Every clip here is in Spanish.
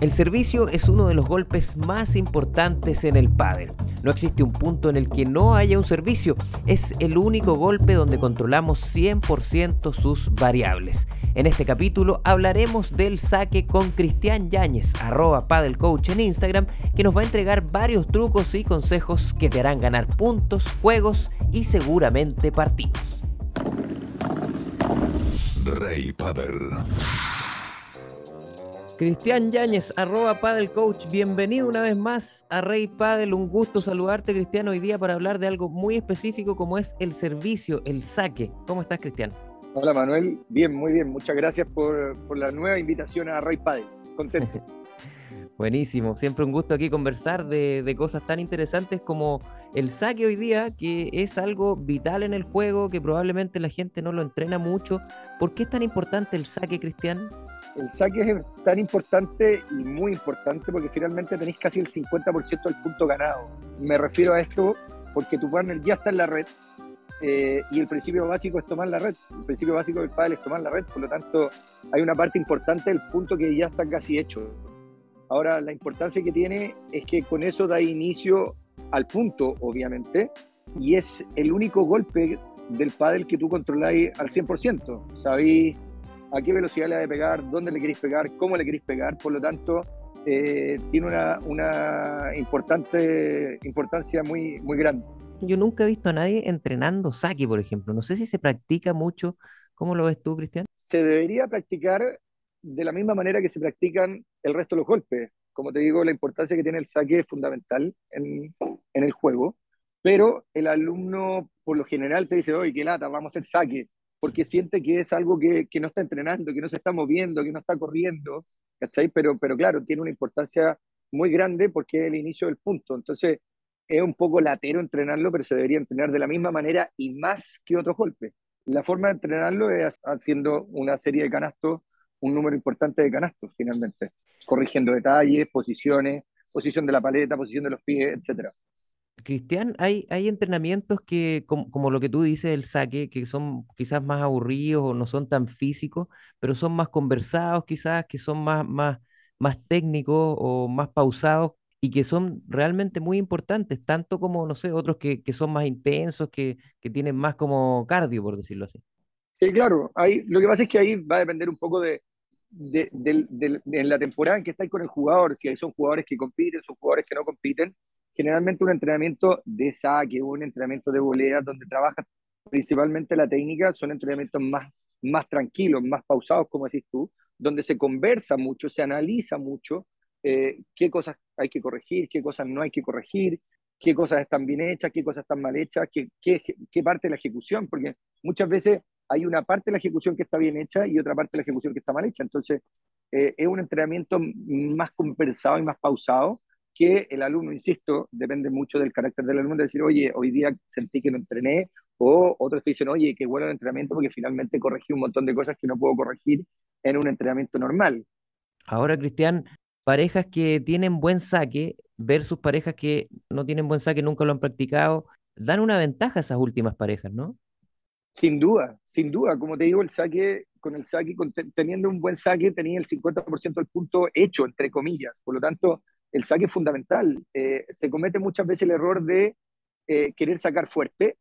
El servicio es uno de los golpes más importantes en el pádel. No existe un punto en el que no haya un servicio. Es el único golpe donde controlamos 100% sus variables. En este capítulo hablaremos del saque con Cristian Yáñez, arroba padelcoach en Instagram, que nos va a entregar varios trucos y consejos que te harán ganar puntos, juegos y seguramente partidos. Rey Padel. Cristian Yáñez, arroba Padel Coach, bienvenido una vez más a Rey Padel, un gusto saludarte Cristian hoy día para hablar de algo muy específico como es el servicio, el saque. ¿Cómo estás Cristian? Hola Manuel, bien, muy bien, muchas gracias por, la nueva invitación a Rey Padel, contento. Buenísimo, siempre un gusto aquí conversar de, cosas tan interesantes como el saque hoy día, que es algo vital en el juego, que probablemente la gente no lo entrena mucho. ¿Por qué es tan importante el saque, Cristian? el saque es tan importante y muy importante porque finalmente tenéis casi el 50% del punto ganado. Me refiero a esto porque tu partner ya está en la red eh, y el principio básico es tomar la red. El principio básico del pádel es tomar la red, por lo tanto hay una parte importante del punto que ya está casi hecho. Ahora, la importancia que tiene es que con eso da inicio al punto, obviamente, y es el único golpe del pádel que tú controláis al 100%. Sabéis a qué velocidad le ha de pegar, dónde le queréis pegar, cómo le queréis pegar, por lo tanto, eh, tiene una, una, importante importancia muy, muy grande. Yo nunca he visto a nadie entrenando saque, por ejemplo. No sé si se practica mucho. ¿Cómo lo ves tú, Cristian? Se debería practicar de la misma manera que se practican el resto de los golpes. Como te digo, la importancia que tiene el saque es fundamental en, en el juego, pero el alumno por lo general te dice, oye, qué lata, vamos a hacer saque porque siente que es algo que, no está entrenando, que no se está moviendo, que no está corriendo, ¿cachai? Pero, pero claro, tiene una importancia muy grande porque es el inicio del punto. Entonces, es un poco latero entrenarlo, pero se debería entrenar de la misma manera y más que otros golpes. La forma de entrenarlo es haciendo una serie de canastos, un número importante de canastos, finalmente, corrigiendo detalles, posiciones, posición de la paleta, posición de los pies, etcétera. Cristian, hay, hay entrenamientos que, como, lo que tú dices, el saque, que son quizás más aburridos o no son tan físicos, pero son más conversados quizás, que son más, más, más técnicos o más pausados y que son realmente muy importantes, tanto como, no sé, otros que, que son más intensos, que, que, tienen más como cardio, por decirlo así. Sí, claro. Ahí, lo que pasa es que ahí va a depender un poco de, de, de la temporada en que estáis con el jugador, si hay son jugadores que compiten, son jugadores que no compiten, generalmente un entrenamiento de saque, un entrenamiento de volea, donde trabaja principalmente la técnica, son entrenamientos más, más tranquilos, más pausados, como decís tú, donde se conversa mucho, se analiza mucho eh, qué cosas hay que corregir, qué cosas no hay que corregir, qué cosas están bien hechas, qué cosas están mal hechas, qué, qué, qué parte de la ejecución, porque muchas veces hay una parte de la ejecución que está bien hecha y otra parte de la ejecución que está mal hecha. Entonces, eh, es un entrenamiento más conversado y más pausado, que el alumno, insisto, depende mucho del carácter del alumno, de decir, oye, hoy día sentí que no entrené, o otros te dicen, oye, qué bueno el entrenamiento porque finalmente corregí un montón de cosas que no puedo corregir en un entrenamiento normal. Ahora, Cristian, parejas que tienen buen saque versus parejas que no tienen buen saque, nunca lo han practicado, dan una ventaja a esas últimas parejas, ¿no? Sin duda, sin duda. Como te digo, el saque, con el saque, teniendo un buen saque, tenía el 50% del punto hecho, entre comillas. Por lo tanto, el saque es fundamental. Eh, se comete muchas veces el error de eh, querer sacar fuerte,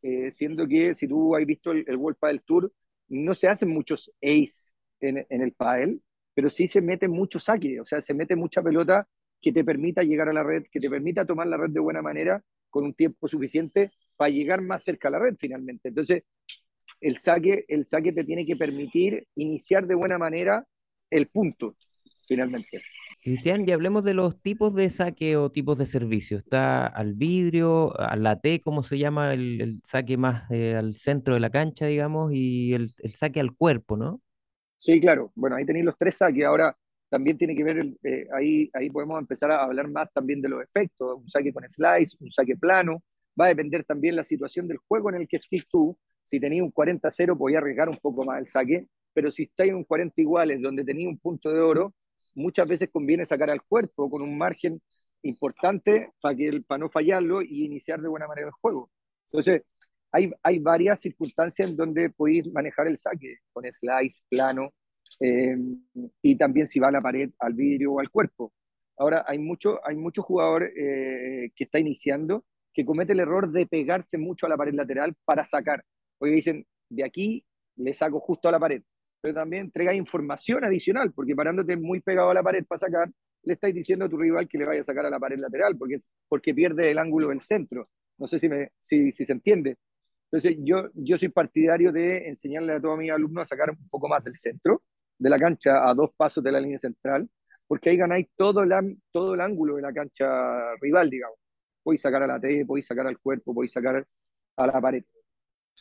eh, siendo que si tú has visto el, World Padel Tour, no se hacen muchos ace en, el padel, pero sí se mete mucho saque, o sea, se mete mucha pelota que te permita llegar a la red, que te permita tomar la red de buena manera con un tiempo suficiente para llegar más cerca a la red finalmente. Entonces, el saque, el saque te tiene que permitir iniciar de buena manera el punto, finalmente. Cristian, ya hablemos de los tipos de saque o tipos de servicio. Está al vidrio, al late, ¿cómo se llama? El, saque más eh, al centro de la cancha, digamos, y el, saque al cuerpo, ¿no? Sí, claro. Bueno, ahí tenéis los tres saques. Ahora también tiene que ver, eh, ahí, ahí podemos empezar a hablar más también de los efectos. Un saque con slice, un saque plano. Va a depender también la situación del juego en el que estés tú. Si tenéis un 40-0, podía arriesgar un poco más el saque, pero si estáis en un 40 iguales, donde tenéis un punto de oro, muchas veces conviene sacar al cuerpo con un margen importante para, que, para no fallarlo y iniciar de buena manera el juego. Entonces, hay, hay varias circunstancias en donde podéis manejar el saque, con slice, plano, eh, y también si va a la pared, al vidrio o al cuerpo. Ahora, hay mucho, hay muchos jugadores eh, que está iniciando que comete el error de pegarse mucho a la pared lateral para sacar. Porque dicen, de aquí le saco justo a la pared. Pero también entrega información adicional, porque parándote muy pegado a la pared para sacar, le estáis diciendo a tu rival que le vaya a sacar a la pared lateral, porque, porque pierde el ángulo del centro. No sé si, me, si, se entiende. Entonces, yo, yo soy partidario de enseñarle a todos mis alumnos a sacar un poco más del centro, de la cancha a dos pasos de la línea central, porque ahí ganáis todo el, todo el ángulo de la cancha rival, digamos. Podéis sacar a la T, podéis sacar al cuerpo, podéis sacar a la pared.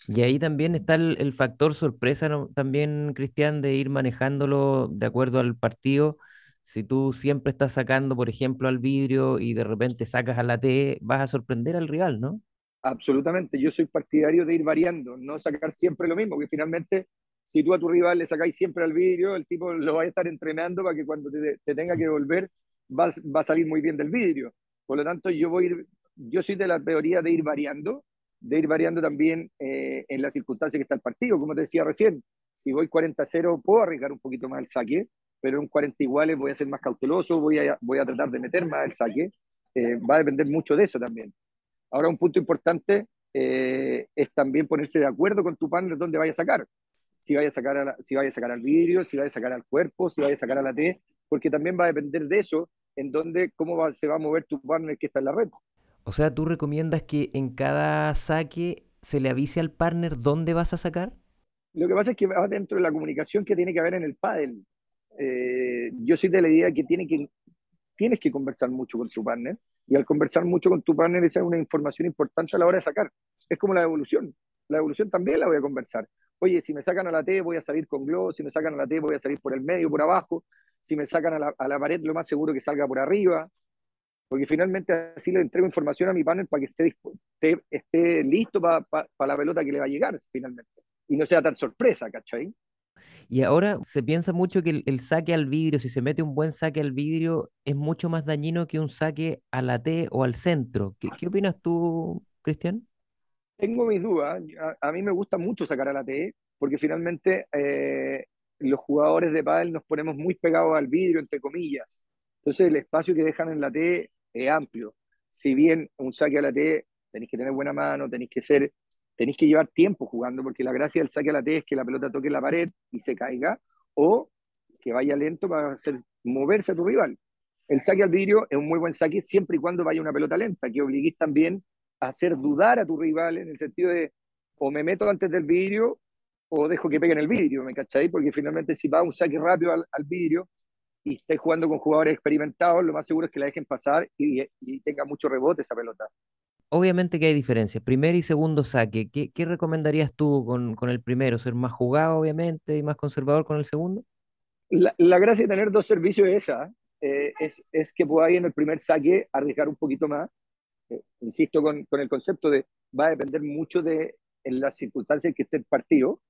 Y ahí también está el, factor sorpresa, también, Cristian, de ir manejándolo de acuerdo al partido. Si tú siempre estás sacando, por ejemplo, al vidrio y de repente sacas a la T, vas a sorprender al rival, ¿no? Absolutamente. Yo soy partidario de ir variando, no sacar siempre lo mismo, que finalmente, si tú a tu rival le sacáis siempre al vidrio, el tipo lo va a estar entrenando para que cuando te, tenga que volver va, va, a salir muy bien del vidrio. Por lo tanto, yo voy yo soy de la teoría de ir variando de ir variando también eh, en las circunstancias que está el partido. Como te decía recién, si voy 40-0 puedo arriesgar un poquito más el saque, pero en 40 iguales voy a ser más cauteloso, voy a, voy a tratar de meter más el saque. Eh, va a depender mucho de eso también. Ahora un punto importante eh, es también ponerse de acuerdo con tu partner dónde vaya a sacar. Si vaya a sacar, a si vaya a sacar al vidrio, si vaya a sacar al cuerpo, si vaya a sacar a la T, porque también va a depender de eso, en dónde, cómo se va a mover tu partner que está en la red. O sea, ¿tú recomiendas que en cada saque se le avise al partner dónde vas a sacar? Lo que pasa es que va dentro de la comunicación que tiene que haber en el pádel. Eh, yo soy de la idea que, tiene que tienes que conversar mucho con tu partner y al conversar mucho con tu partner esa es una información importante a la hora de sacar. Es como la evolución. La evolución también la voy a conversar. Oye, si me sacan a la T voy a salir con globo, si me sacan a la T voy a salir por el medio, por abajo, si me sacan a la, a la pared lo más seguro que salga por arriba porque finalmente así le entrego información a mi panel para que esté, esté, esté listo para la pelota que le va a llegar finalmente. Y no sea tan sorpresa, ¿cachai? Y ahora se piensa mucho que el, saque al vidrio, si se mete un buen saque al vidrio, es mucho más dañino que un saque a la T o al centro. ¿Qué, qué opinas tú, Cristian? Tengo mis dudas. A, mí me gusta mucho sacar a la T, porque finalmente eh, los jugadores de pádel nos ponemos muy pegados al vidrio, entre comillas. Entonces el espacio que dejan en la T es amplio. Si bien un saque a la T tenéis que tener buena mano, tenéis que ser, tenéis que llevar tiempo jugando, porque la gracia del saque a la T es que la pelota toque la pared y se caiga, o que vaya lento para hacer moverse a tu rival. El saque al vidrio es un muy buen saque siempre y cuando vaya una pelota lenta, que obliguéis también a hacer dudar a tu rival en el sentido de o me meto antes del vidrio o dejo que pegue en el vidrio, ¿me cacháis? Porque finalmente si va un saque rápido al, al vidrio, y estés jugando con jugadores experimentados, lo más seguro es que la dejen pasar y, tenga mucho rebote esa pelota. Obviamente que hay diferencias, primer y segundo saque. ¿Qué, qué recomendarías tú con, con, el primero? ¿Ser más jugado, obviamente, y más conservador con el segundo? La, la gracia de tener dos servicios es esa, eh, es, es, que podáis en el primer saque arriesgar un poquito más. Eh, insisto con, con, el concepto de va a depender mucho de en las circunstancias en que esté el partido.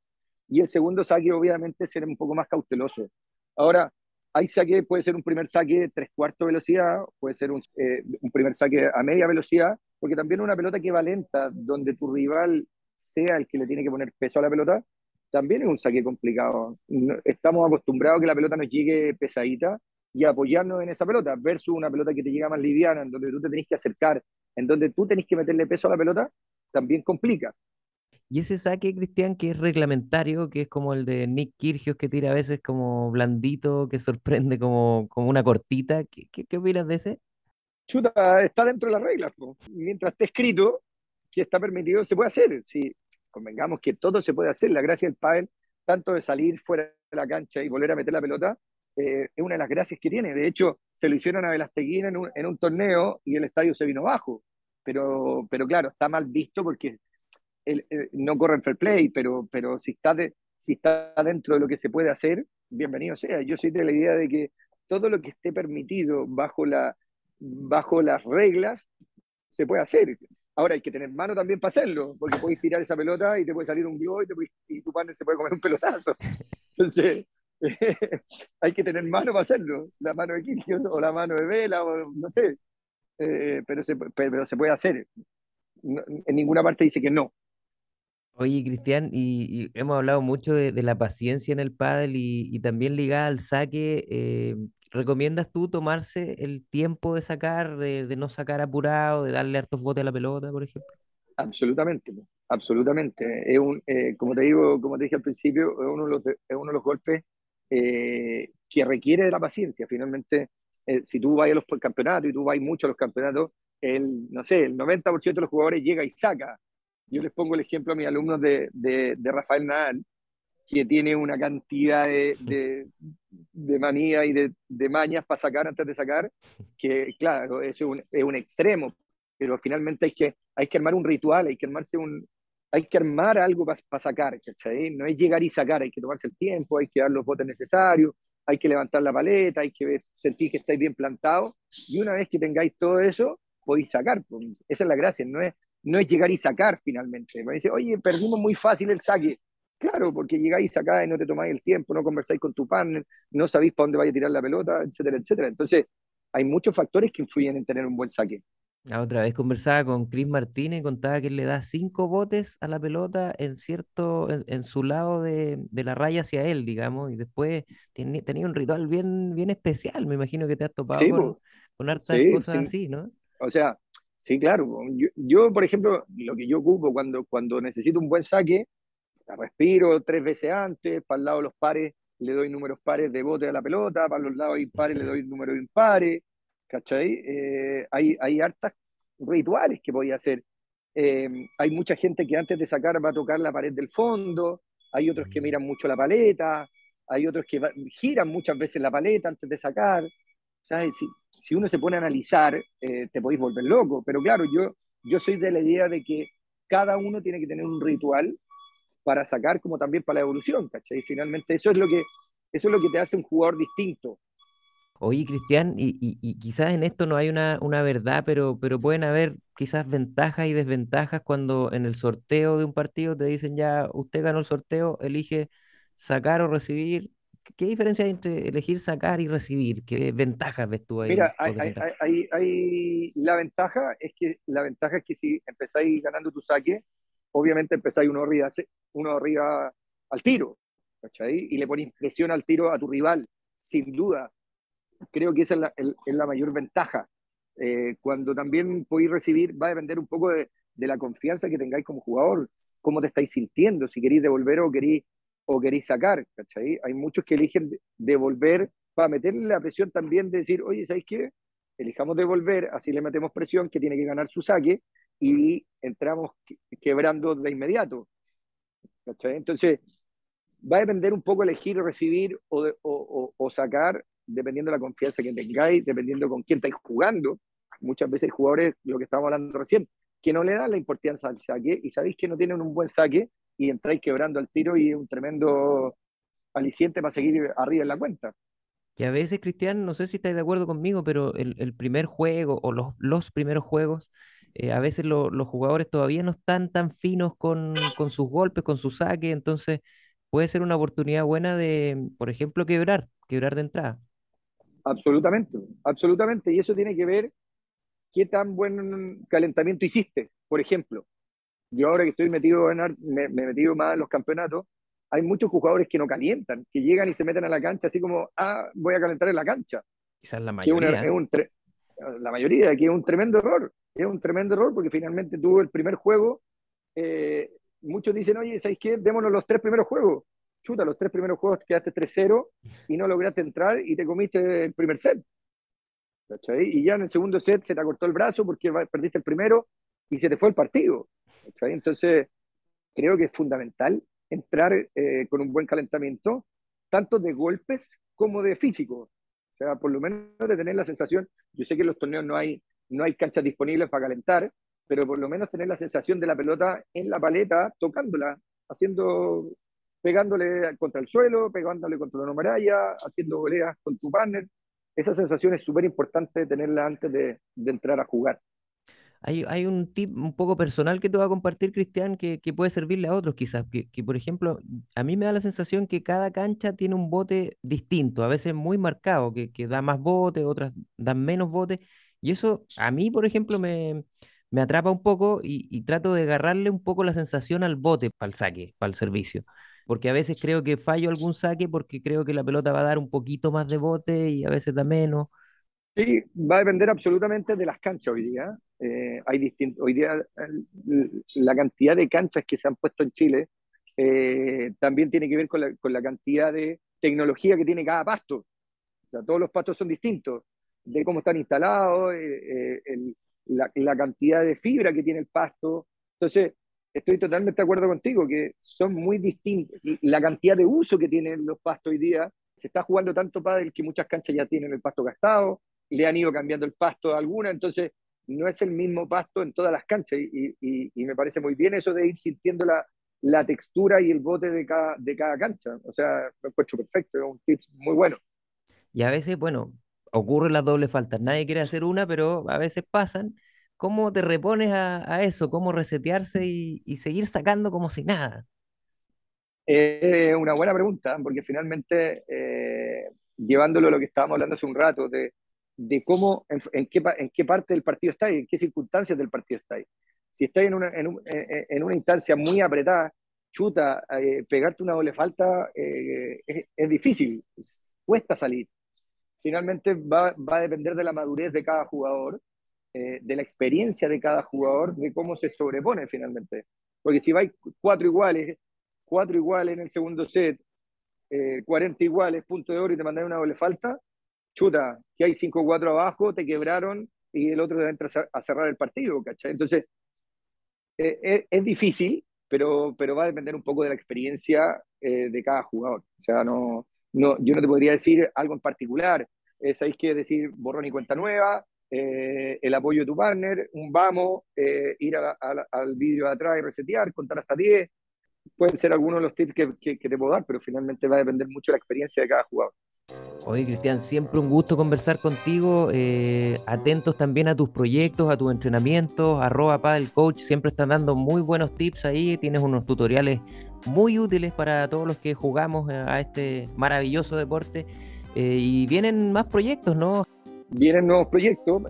Y el segundo saque, obviamente, ser un poco más cauteloso. Ahora, hay saque, puede ser un primer saque de tres cuartos velocidad, puede ser un, eh, un, primer saque a media velocidad, porque también una pelota que va lenta, donde tu rival sea el que le tiene que poner peso a la pelota, también es un saque complicado. Estamos acostumbrados a que la pelota nos llegue pesadita y apoyarnos en esa pelota, versus una pelota que te llega más liviana, en donde tú te tenés que acercar, en donde tú tenés que meterle peso a la pelota, también complica. Y ese saque, Cristian, que es reglamentario, que es como el de Nick Kirgios, que tira a veces como blandito, que sorprende como, como una cortita, ¿qué, qué, opinas de ese? Chuta, está dentro de las reglas. Mientras esté escrito que está permitido, se puede hacer. Si convengamos que todo se puede hacer, la gracia del pádel, tanto de salir fuera de la cancha y volver a meter la pelota, eh, es una de las gracias que tiene. De hecho, se lo hicieron a Velasteguín en un, en un torneo y el estadio se vino bajo. Pero, pero claro, está mal visto porque no corre el fair play, pero, pero si, está de, si está dentro de lo que se puede hacer, bienvenido sea. Yo soy de la idea de que todo lo que esté permitido bajo, la, bajo las reglas se puede hacer. Ahora hay que tener mano también para hacerlo, porque puedes tirar esa pelota y te puede salir un globo y, tu partner se puede comer un pelotazo. Entonces, hay que tener mano para hacerlo, la mano de Kirchner o la mano de Vela, o no sé, eh, pero, se, pero se puede hacer. en ninguna parte dice que no. Oye, Cristian, y, hemos hablado mucho de, la paciencia en el pádel y, también ligada al saque. eh, ¿recomiendas tú tomarse el tiempo de sacar, de, no sacar apurado, de darle hartos botes a la pelota, por ejemplo? Absolutamente, absolutamente. Es un, eh, como te digo, como te dije al principio, es uno de los, golpes eh, que requiere de la paciencia. Finalmente, si tú vas a los campeonatos y tú vas mucho a los campeonatos, el, no sé, el 90% de los jugadores llega y saca. Yo les pongo el ejemplo a mis alumnos de, de, de Rafael Nadal, que tiene una cantidad de, de, de manía y de, de mañas para sacar antes de sacar, que claro, es un, es un extremo, pero finalmente hay que, hay que armar un ritual, hay que armarse un, hay que armar algo para pa sacar, ¿cachai? No es llegar y sacar, hay que tomarse el tiempo, hay que dar los botes necesarios, hay que levantar la paleta, hay que sentir que estáis bien plantados, y una vez que tengáis todo eso, podéis sacar. Esa es la gracia, no es, no es llegar y sacar finalmente. Me dice, oye, perdimos muy fácil el saque. Claro, porque llegáis acá y no te tomáis el tiempo, no conversáis con tu partner, no sabéis para dónde vaya a tirar la pelota, etcétera, etcétera. Entonces, hay muchos factores que influyen en tener un buen saque. La otra vez conversaba con Chris Martínez contaba que él le da cinco botes a la pelota en cierto, en, en su lado de, de la raya hacia él, digamos, y después tiene- tenía un ritual bien, bien especial. Me imagino que te has topado Sí, con, hartas sí, cosas sí. así, ¿no? O sea, sí, claro. Yo, yo, por ejemplo, lo que yo ocupo cuando, cuando necesito un buen saque, respiro tres veces antes, para el lado de los pares le doy números pares de bote a la pelota, para los lados impares le doy números impares, ¿cachai? Eh, hay, hay hartas rituales que podía hacer. Eh, hay mucha gente que antes de sacar va a tocar la pared del fondo, hay otros que miran mucho la paleta, hay otros que va- giran muchas veces la paleta antes de sacar. ¿Sabes? Si, uno se pone a analizar, eh, te podéis volver loco, pero claro, yo, yo soy de la idea de que cada uno tiene que tener un ritual para sacar como también para la evolución, ¿cachai? Finalmente eso es lo que, eso es lo que te hace un jugador distinto. Oye, Cristian, y, y- y quizás en esto no hay una, una verdad, pero, pero pueden haber quizás ventajas y desventajas cuando en el sorteo de un partido te dicen ya, usted ganó el sorteo, elige sacar o recibir. ¿Qué, diferencia hay entre elegir sacar y recibir? ¿Qué ventajas ves tú ahí Mira, hay, hay, hay, hay- la ventaja es que la ventaja es que si empezáis ganando tu saque, obviamente empezáis uno arriba, uno arriba al tiro, ¿cachai? Y le pones presión al tiro a tu rival, sin duda. Creo que esa es la, el- es la mayor ventaja. Eh, cuando también podéis recibir, va a depender un poco de, de la confianza que tengáis como jugador, cómo te estáis sintiendo, si queréis devolver o queréis, o queréis sacar, ¿cachai? Hay muchos que eligen de- devolver para meterle la presión también de decir, oye, ¿sabéis qué? Elijamos devolver, así le metemos presión, que tiene que ganar su saque, y entramos que- quebrando de inmediato, ¿cachai? Entonces, va a depender un poco elegir recibir o, de- o sacar, dependiendo de la confianza que tengáis, dependiendo con quién estáis jugando. Muchas veces hay jugadores, lo que estábamos hablando recién, que no le dan la importancia al saque y sabéis que no tienen un buen saque y entráis quebrando al tiro y es un tremendo aliciente para seguir arriba en la cuenta. Que a veces, Cristian, no sé si estáis de acuerdo conmigo, pero el, el primer juego o los, los primeros juegos, eh, a veces lo- los jugadores todavía no están tan finos con, con sus golpes, con su saque, entonces puede ser una oportunidad buena de, por ejemplo, quebrar, quebrar de entrada. Absolutamente, absolutamente. Y eso tiene que ver qué tan buen calentamiento hiciste. Por ejemplo, yo ahora que estoy metido en, me, me he metido más en los campeonatos, hay muchos jugadores que no calientan, que llegan y se meten a la cancha así como, ah, voy a calentar en la cancha, Quizás la es una- mayoría, es un la mayoría, que es un tremendo error, es un tremendo error porque finalmente tuvo el primer juego, eh, muchos dicen, oye, ¿sabéis qué? Démonos los tres primeros juegos. Chuta, los tres primeros juegos quedaste 3-0 y no lograste entrar y te comiste el primer set. ¿cachai? Y ya en el segundo set se te acortó el brazo porque perdiste el primero y se te fue el partido. ¿Cachai? Entonces, creo que es fundamental entrar eh, con un buen calentamiento, tanto de golpes como de físico. O sea, por lo menos de tener la sensación, yo sé que en los torneos no hay, no hay canchas disponibles para calentar, pero por lo menos tener la sensación de la pelota en la paleta, tocándola, haciendo, pegándole contra el suelo, pegándole contra la muralla, haciendo voleas con tu partner. Esa sensación es súper importante tenerla antes de, de entrar a jugar. Hay, hay un tip un poco personal que te voy a compartir, Cristian, que, que puede servirle a otros quizás. Que, que, por ejemplo, a mí me da la sensación que cada cancha tiene un bote distinto, a veces muy marcado, que, que da más bote, otras dan menos bote. Y eso a mí, por ejemplo, me, me atrapa un poco y, trato de agarrarle un poco la sensación al bote para el saque, para el servicio. Porque a veces creo que fallo algún saque porque creo que la pelota va a dar un poquito más de bote y a veces da menos. Sí, va a depender absolutamente de las canchas hoy día. Eh, hay hoy día la cantidad de canchas que se han puesto en Chile eh, también tiene que ver con la, con cantidad de tecnología que tiene cada pasto. O sea, todos los pastos son distintos, de cómo están instalados, eh, la, la, cantidad de fibra que tiene el pasto. Entonces, estoy totalmente de acuerdo contigo, que son muy distintos. La cantidad de uso que tienen los pastos hoy día, se está jugando tanto pádel que muchas canchas ya tienen el pasto gastado, le han ido cambiando el pasto a alguna, entonces no es el mismo pasto en todas las canchas y, y, me parece muy bien eso de ir sintiendo la, la, textura y el bote de cada, de cada cancha. O sea, lo encuentro perfecto, es un tip muy bueno. Y a veces, bueno, ocurren las dobles faltas. Nadie quiere hacer una, pero a veces pasan. ¿Cómo te repones a, eso? ¿Cómo resetearse y, y, seguir sacando como si nada? Es una buena pregunta, porque finalmente, eh, llevándolo a lo que estábamos hablando hace un rato, de, de cómo, en, qué, en qué parte del partido estáis, en qué circunstancias del partido estáis. Si estáis en una, en, en una instancia muy apretada, chuta, eh, pegarte una doble falta eh, es, difícil, cuesta salir. Finalmente va, va, a depender de la madurez de cada jugador, eh, de la experiencia de cada jugador, de cómo se sobrepone finalmente. Porque si vais cuatro iguales, cuatro iguales en el segundo set, 40 iguales, punto de oro y te mandáis una doble falta, chuta, que hay 5-4 abajo, te quebraron y el otro debe entrar a cerrar el partido, ¿cachai? Entonces, eh, eh, es difícil, pero, pero va a depender un poco de la experiencia eh, de cada jugador. O sea, no, no, yo no te podría decir algo en particular. Sabéis que decir borrón y cuenta nueva, el apoyo de tu partner, un vamos, ir al vídeo de atrás y resetear, contar hasta 10. Pueden ser algunos de los tips que, que, que te puedo dar, pero finalmente va a depender mucho de la experiencia de cada jugador. Oye, Cristian, siempre un gusto conversar contigo. Eh, atentos también a tus proyectos, a tus entrenamientos. Arroba Padel Coach, siempre están dando muy buenos tips ahí. Tienes unos tutoriales muy útiles para todos los que jugamos eh, a este maravilloso deporte. Eh, y vienen más proyectos, ¿no? Vienen nuevos proyectos.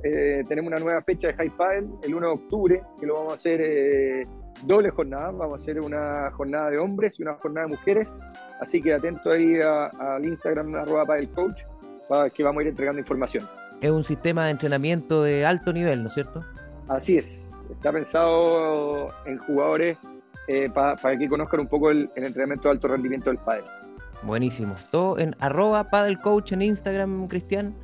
tenemos una nueva fecha de High Padel el 1 de octubre, que lo vamos a hacer doble jornada. Vamos a hacer una jornada de hombres y una jornada de mujeres. Así que atento ahí al Instagram arroba para el coach, para que vamos a ir entregando información. Es un sistema de entrenamiento de alto nivel, ¿no es cierto? Así es. Está pensado en jugadores eh, para que conozcan un poco el, entrenamiento de alto rendimiento del pádel. Buenísimo. Todo en arroba coach en Instagram, Cristian.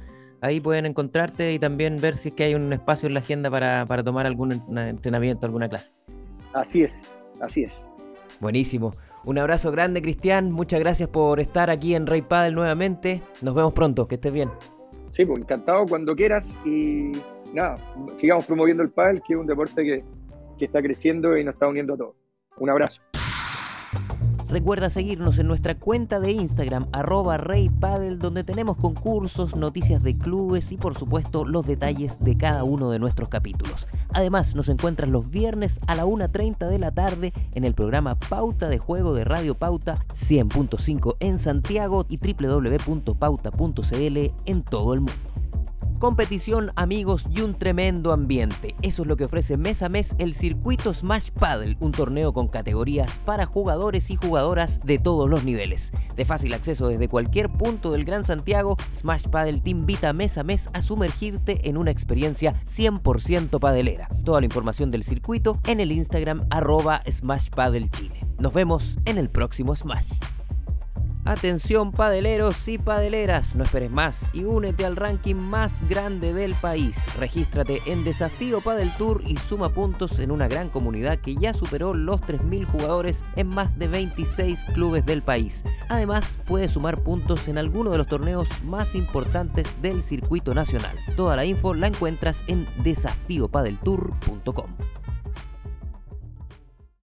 Ahí pueden encontrarte y también ver si es que hay un espacio en la agenda para, para tomar algún entrenamiento, alguna clase. Así es, así es. Buenísimo. Un abrazo grande, Cristian. Muchas gracias por estar aquí en Rey Padel nuevamente. Nos vemos pronto. Que estés bien. Sí, pues encantado cuando quieras. Y nada, sigamos promoviendo el pádel, que es un deporte que, que está creciendo y nos está uniendo a todos. Un abrazo. Recuerda seguirnos en nuestra cuenta de Instagram, arroba reypadel, donde tenemos concursos, noticias de clubes y por supuesto los detalles de cada uno de nuestros capítulos. Además, nos encuentras los viernes a la 1.30 de la tarde en el programa Pauta de Juego de Radio Pauta 100.5 en Santiago y www.pauta.cl en todo el mundo competición, amigos y un tremendo ambiente. Eso es lo que ofrece mes a mes el circuito Smash Paddle, un torneo con categorías para jugadores y jugadoras de todos los niveles. De fácil acceso desde cualquier punto del Gran Santiago, Smash Paddle te invita mes a mes a sumergirte en una experiencia 100% padelera. Toda la información del circuito en el Instagram arroba Smash Paddle Chile. Nos vemos en el próximo Smash. Atención padeleros y padeleras, no esperes más y únete al ranking más grande del país. Regístrate en Desafío Padel Tour y suma puntos en una gran comunidad que ya superó los 3.000 jugadores en más de 26 clubes del país. Además, puedes sumar puntos en alguno de los torneos más importantes del circuito nacional. Toda la info la encuentras en desafiopadeltour.com.